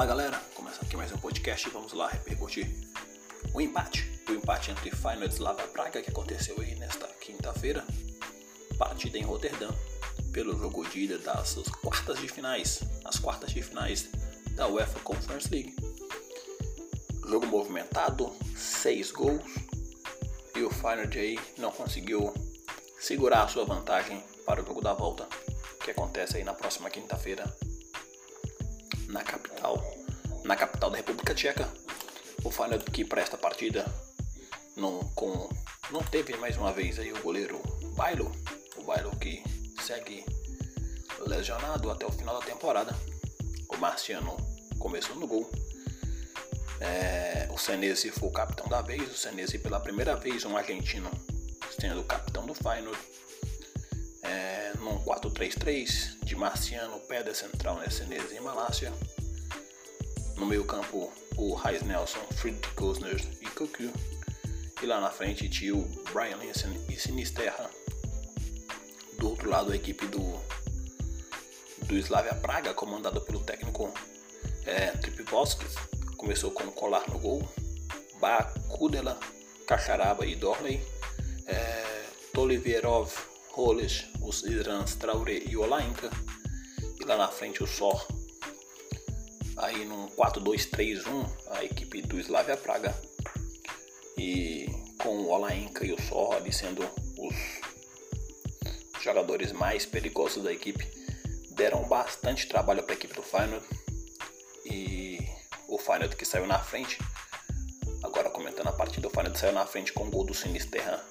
Fala galera, começa aqui mais um podcast e vamos lá repercutir o empate. O empate entre Feyenoord e Slava Praga que aconteceu aí nesta quinta-feira. Partida em Roterdã pelo jogo de ida das quartas de finais, as quartas de finais da UEFA Conference League. Jogo movimentado, seis gols e o Feyenoord aí não conseguiu segurar a sua vantagem para o jogo da volta que acontece aí na próxima quinta-feira na capital, na capital da República Tcheca. O Feyenoord que para esta partida não, com, não teve mais uma vez aí o goleiro Bailo, o Bailo que segue lesionado até o final da temporada. O Marciano começou no gol. É, o Senesi foi o capitão da vez, o Senesi pela primeira vez um argentino sendo o capitão do Feyenoord. É, num 4-3-3, de Marciano, Pedra Central, né, Senesi e Malásia. No meio campo, o Reis Nelson, Friedrich Kosner e Cocu. E lá na frente tinha o Brian Linsen e Sinisterra. Do outro lado, a equipe do, do Slavia Praga, comandada pelo técnico é, começou com Colar no gol, Ba, Kudela, Cacharaba e Dorley, é, Tolivierov, Roles, os Irãs Traoré e Olainka, e lá na frente o Sor. Aí num 4-2-3-1, a equipe do Slavia Praga, e com o Olainka e o Sor ali sendo os jogadores mais perigosos da equipe, deram bastante trabalho para a equipe do Feyenoord e o Feyenoord que saiu na frente. Agora comentando a partida, o Feyenoord saiu na frente com o gol do Sinisterra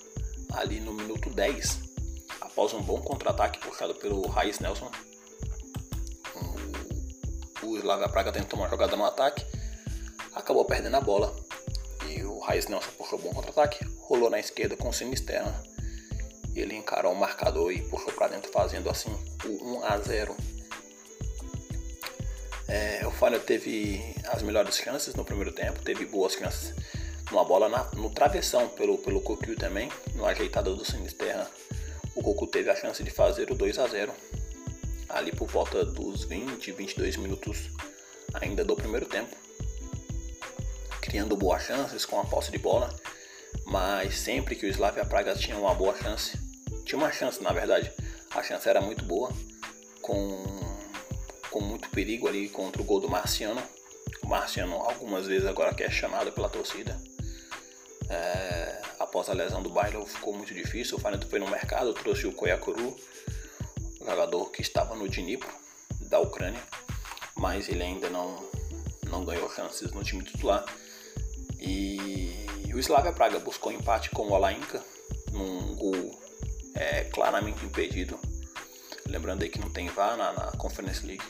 ali no minuto 10, após um bom contra-ataque puxado pelo Raiz Nelson. O Slavia Praga tentou uma jogada no ataque, acabou perdendo a bola e o Raiz Nelson puxou um bom contra-ataque, rolou na esquerda com o Sinisterra. Ele encarou o marcador e puxou para dentro, fazendo assim o 1 a 0 é, o Feyenoord teve as melhores chances no primeiro tempo, teve boas chances numa bola na, no travessão pelo, pelo Cocu também, no ajeitado do Sinisterra. O Cocu teve a chance de fazer o 2 a 0 ali por volta dos 20, 22 minutos ainda do primeiro tempo, criando boas chances com a posse de bola, mas sempre que o Slavia Praga tinha uma boa chance, tinha uma chance na verdade, a chance era muito boa, com com muito perigo ali contra o gol do Marciano. O Marciano algumas vezes agora que é chamado pela torcida. É, após a lesão do Bailo ficou muito difícil. O Feyenoord foi no mercado, trouxe o Koyakuru, o jogador que estava no Dnipro da Ucrânia, mas ele ainda não, não ganhou chances no time titular. E o Slavia Praga buscou empate com o Alainka num gol é, claramente impedido. Lembrando aí que não tem VAR na, na Conference League.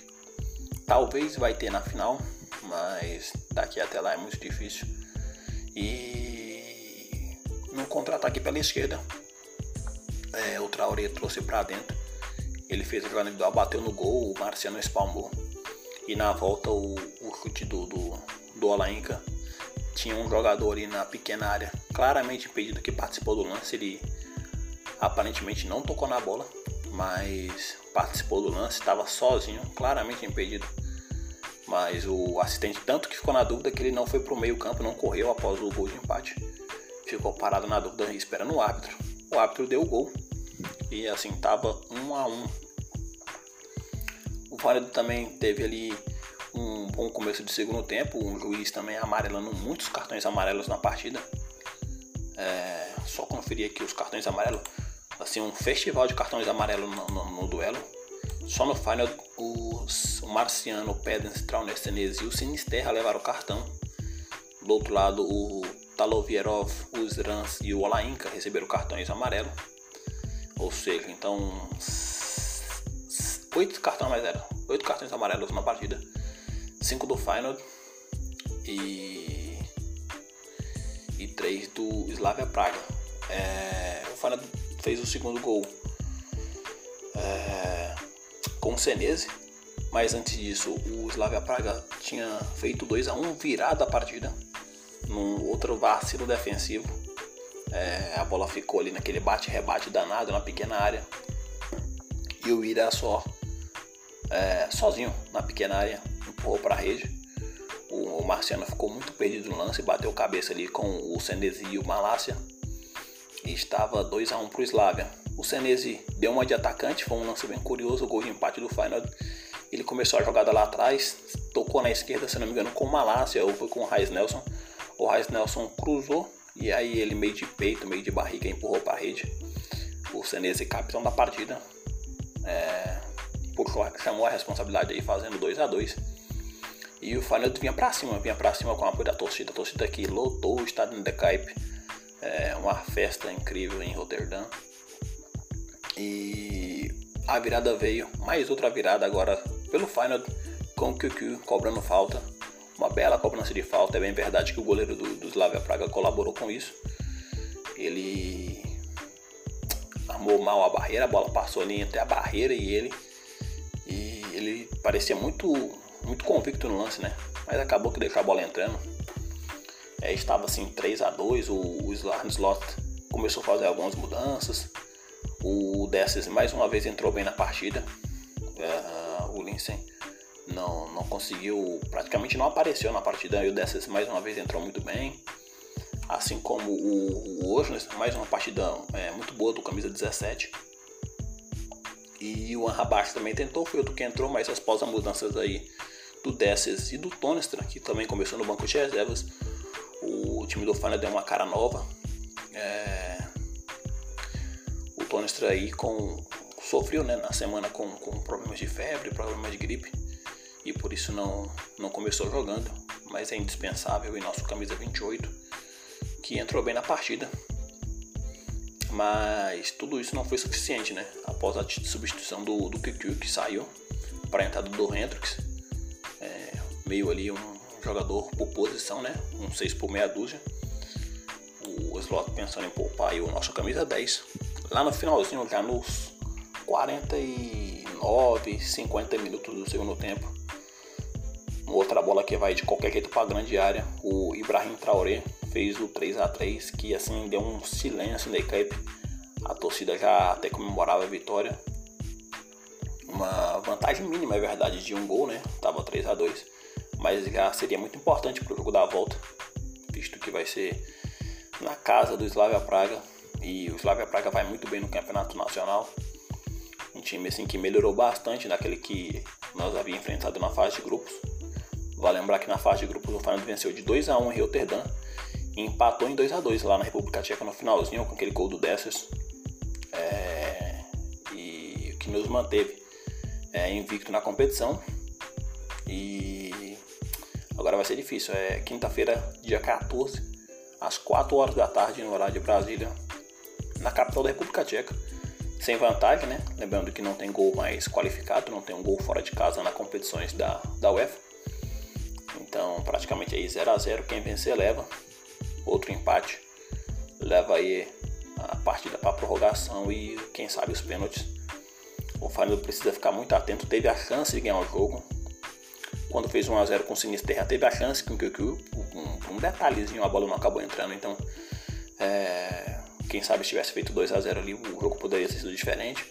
Talvez vai ter na final, mas daqui até lá é muito difícil. E no contra-ataque pela esquerda, é, o Traoré trouxe para dentro. Ele fez a jogada individual, bateu no gol, o Marciano espalmou. E na volta o, o chute do, do, do Olainka tinha um jogador ali na pequena área, claramente impedido que participou do lance. Ele aparentemente não tocou na bola, mas participou do lance, estava sozinho, claramente impedido. Mas o assistente tanto que ficou na dúvida que ele não foi para o meio campo, não correu após o gol de empate. Ficou parado na dúvida esperando o árbitro. O árbitro deu o gol. E assim tava um a um. O Válido também teve ali um bom começo de segundo tempo. Um juiz também amarelando muitos cartões amarelos na partida. É, só conferir aqui os cartões amarelos. Assim, um festival de cartões amarelos no, no, no duelo. Só no final os, o Marciano, o Pedens, Traunestenese e o Sinisterra levaram o cartão. Do outro lado, o Talovierov, os Rans e o Olainka receberam cartões amarelos. Ou seja, então oito cartões mais oito cartões amarelos na partida, cinco do Final e e três do Slavia Praga. É, o Final fez o segundo gol com o Senese, mas antes disso o Slavia Praga tinha feito 2 a 1 virada a partida num outro vacilo defensivo. É, a bola ficou ali naquele bate-rebate danado na pequena área e o Ira só é, sozinho na pequena área empurrou para a rede. Marciano ficou muito perdido no lance, bateu cabeça ali com o Senesi e o Malásia. E estava 2 a 1 para o Slavia. O Senesi deu uma de atacante, foi um lance bem curioso, o gol de empate do Final. Ele começou a jogada lá atrás, tocou na esquerda, se não me engano, com o Malásia ou foi com o Raiz Nelson. O Raiz Nelson cruzou e aí ele meio de peito, meio de barriga empurrou para a rede. O Senesi, capitão da partida, é, puxou, chamou a responsabilidade aí fazendo 2 a 2 E o Feyenoord vinha para cima, vinha para cima com o apoio da torcida. A torcida que lotou o estádio de Kuip. É uma festa incrível em Roterdã. E a virada veio, mais outra virada agora pelo Feyenoord com o QQ cobrando falta. Uma bela cobrança de falta. É bem verdade que o goleiro do, do Slavia Praga colaborou com isso. Ele armou mal a barreira, a bola passou ali entre a barreira e ele. E ele parecia muito, muito convicto no lance, né? Mas acabou que deixou a bola entrando. É, estava assim 3 a 2 o, o Slot começou a fazer algumas mudanças. O Desses mais uma vez entrou bem na partida. É, o Linsen não, não conseguiu, praticamente não apareceu na partida e o Desses mais uma vez entrou muito bem assim como o, o mais uma partida é, muito boa do camisa 17. E o Anrabaixo também tentou, foi outro que entrou, mas após as mudanças aí do Desses e do Tonestra, que também começou no banco de reservas, o time do Fana deu uma cara nova. É... O Tonestra aí com, sofreu né, na semana com, com problemas de febre, problemas de gripe, e por isso não, não começou jogando, mas é indispensável em nosso camisa 28 que entrou bem na partida. Mas tudo isso não foi suficiente, né? Após a substituição do, do QQ que saiu para a entrada do Hendrix, é, meio ali um jogador por posição, né? Um 6 por meia dúzia. O Slot pensando em poupar aí o nosso camisa 10. Lá no finalzinho, já nos 49, 50 minutos do segundo tempo. Outra bola que vai de qualquer jeito para grande área. O Ibrahim Traoré fez o 3 a 3 que assim deu um silêncio na equipe. A torcida já até comemorava a vitória. Uma vantagem mínima, é verdade, de um gol, né? Tava 3 a 2 mas já seria muito importante para o jogo da volta, visto que vai ser na casa do Slavia Praga e o Slavia Praga vai muito bem no campeonato nacional. Um time assim que melhorou bastante daquele que nós havíamos enfrentado na fase de grupos. Vale lembrar que na fase de grupos o Feyenoord venceu de 2 a 1 em Rotterdam e empatou em 2 a 2 lá na República Tcheca no finalzinho com aquele gol do Dessers. É, e que nos manteve é, invicto na competição. E agora vai ser difícil. É quinta-feira, dia 14, às 4 horas da tarde, no horário de Brasília, na capital da República Tcheca. Sem vantagem, né? Lembrando que não tem gol mais qualificado, não tem um gol fora de casa nas competições da, da UEFA. Então, praticamente aí 0 a 0 quem vencer leva outro empate, leva aí a partida para prorrogação e quem sabe os pênaltis. O Feyenoord precisa ficar muito atento, teve a chance de ganhar o jogo. Quando fez 1x0 com o Sinisterra, teve a chance com QQ, um, detalhezinho, a bola não acabou entrando, então é, quem sabe se tivesse feito 2x0 ali, o jogo poderia ter sido diferente.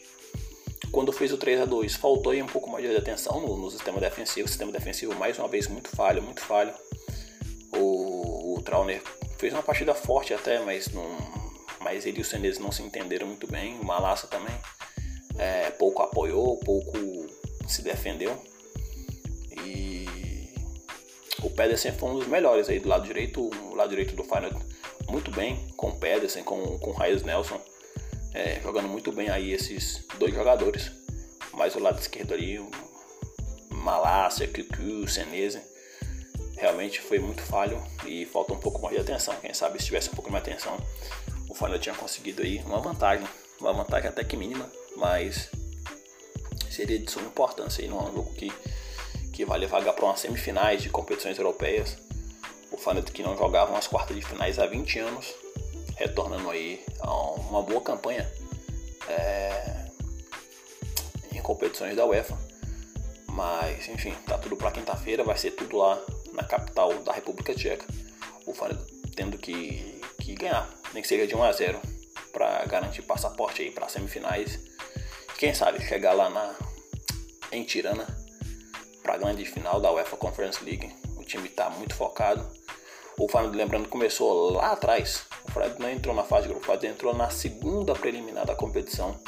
Quando fez o 3 a 2 faltou aí um pouco mais de atenção no, no sistema defensivo. Sistema defensivo, mais uma vez, muito falho, muito falho. O, o Trauner fez uma partida forte até, mas, não, mas ele e o Senez não se entenderam muito bem. O Malassa também é, pouco apoiou, pouco se defendeu. E o Pedersen foi um dos melhores aí do lado direito, o lado direito do Final muito bem, com o Pedersen, com, com o Raiz Nelson, é, jogando muito bem aí esses dois jogadores. Mas o lado esquerdo ali, o Malácia, Kuku, Senese realmente foi muito falho e falta um pouco mais de atenção. Quem sabe se tivesse um pouco mais de atenção, o Feyenoord tinha conseguido aí uma vantagem, uma vantagem até que mínima, mas seria de suma importância aí num jogo que, que vai levar para umas semifinais de competições europeias. O Feyenoord que não jogava umas quartas de finais há 20 anos, retornando aí a uma boa campanha é, em competições da UEFA. Mas enfim, tá tudo para quinta-feira, vai ser tudo lá na capital da República Tcheca, o Feyenoord tendo que, que ganhar, nem que seja de 1 a 0 para garantir passaporte aí para semifinais. Quem sabe chegar lá na em Tirana para a grande final da UEFA Conference League. time está muito focado. O Feyenoord, lembrando, começou lá atrás. O Feyenoord não entrou na fase de grupo, o Feyenoord entrou na segunda preliminar da competição.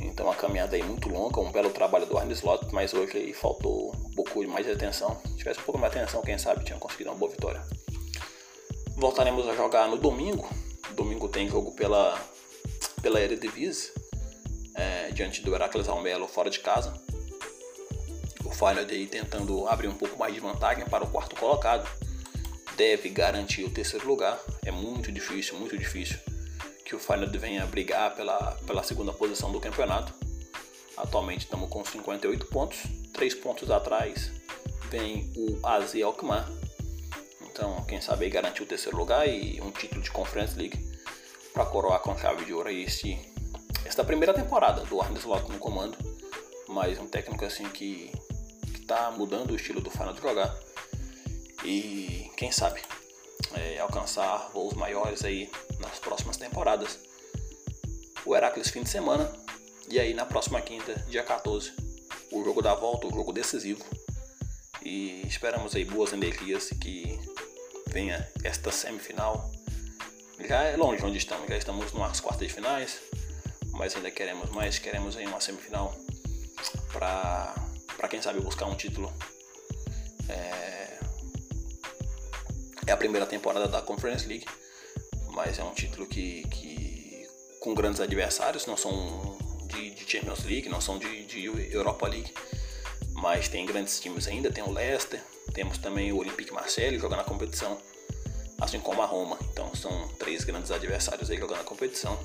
Então a caminhada aí muito longa, um belo trabalho do Arne Slot, mas hoje aí faltou um pouco mais de atenção. Se tivesse um pouco mais de atenção, quem sabe tinha conseguido uma boa vitória. Voltaremos a jogar no domingo. Domingo tem jogo pela, pela Eredivisie, é, diante do Heracles Almelo fora de casa. O Feyenoord aí tentando abrir um pouco mais de vantagem para o quarto colocado. Deve garantir o terceiro lugar. É muito difícil, muito difícil que o Feyenoord venha brigar pela, pela segunda posição do campeonato. Atualmente estamos com 58 pontos, 3 pontos atrás vem o AZ Alkmaar. Então, quem sabe aí garantir o terceiro lugar e um título de Conference League para coroar com chave de ouro aí esse, esta primeira temporada do Arne Slot no comando. Mas um técnico assim que está mudando o estilo do Feyenoord jogar. E quem sabe é, alcançar voos maiores aí nas próximas temporadas. O Heracles fim de semana e aí na próxima quinta, dia 14, o jogo da volta, o jogo decisivo. E esperamos aí boas energias que venha esta semifinal. Já é longe onde estamos, já estamos nas quartas de finais, mas ainda queremos mais, queremos aí uma semifinal para quem sabe buscar um título. É, é a primeira temporada da Conference League mas é um título que, que com grandes adversários, não são de, de Champions League, não são de, de, Europa League, mas tem grandes times ainda, tem o Leicester, temos também o Olympique Marseille jogando a competição, assim como a Roma, então são três grandes adversários aí jogando a competição.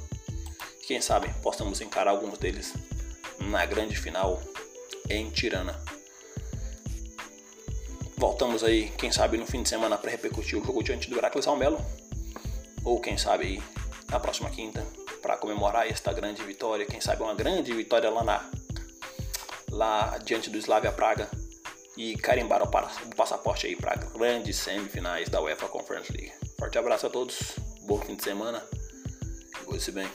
Quem sabe possamos encarar alguns deles na grande final em Tirana. Voltamos aí, quem sabe no fim de semana para repercutir o jogo diante do Heracles Almelo ou quem sabe aí na próxima quinta, para comemorar esta grande vitória, quem sabe uma grande vitória lá na lá diante do Slavia Praga e carimbar o passaporte aí para grandes semifinais da UEFA Conference League. Forte abraço a todos, bom fim de semana, cuide-se bem.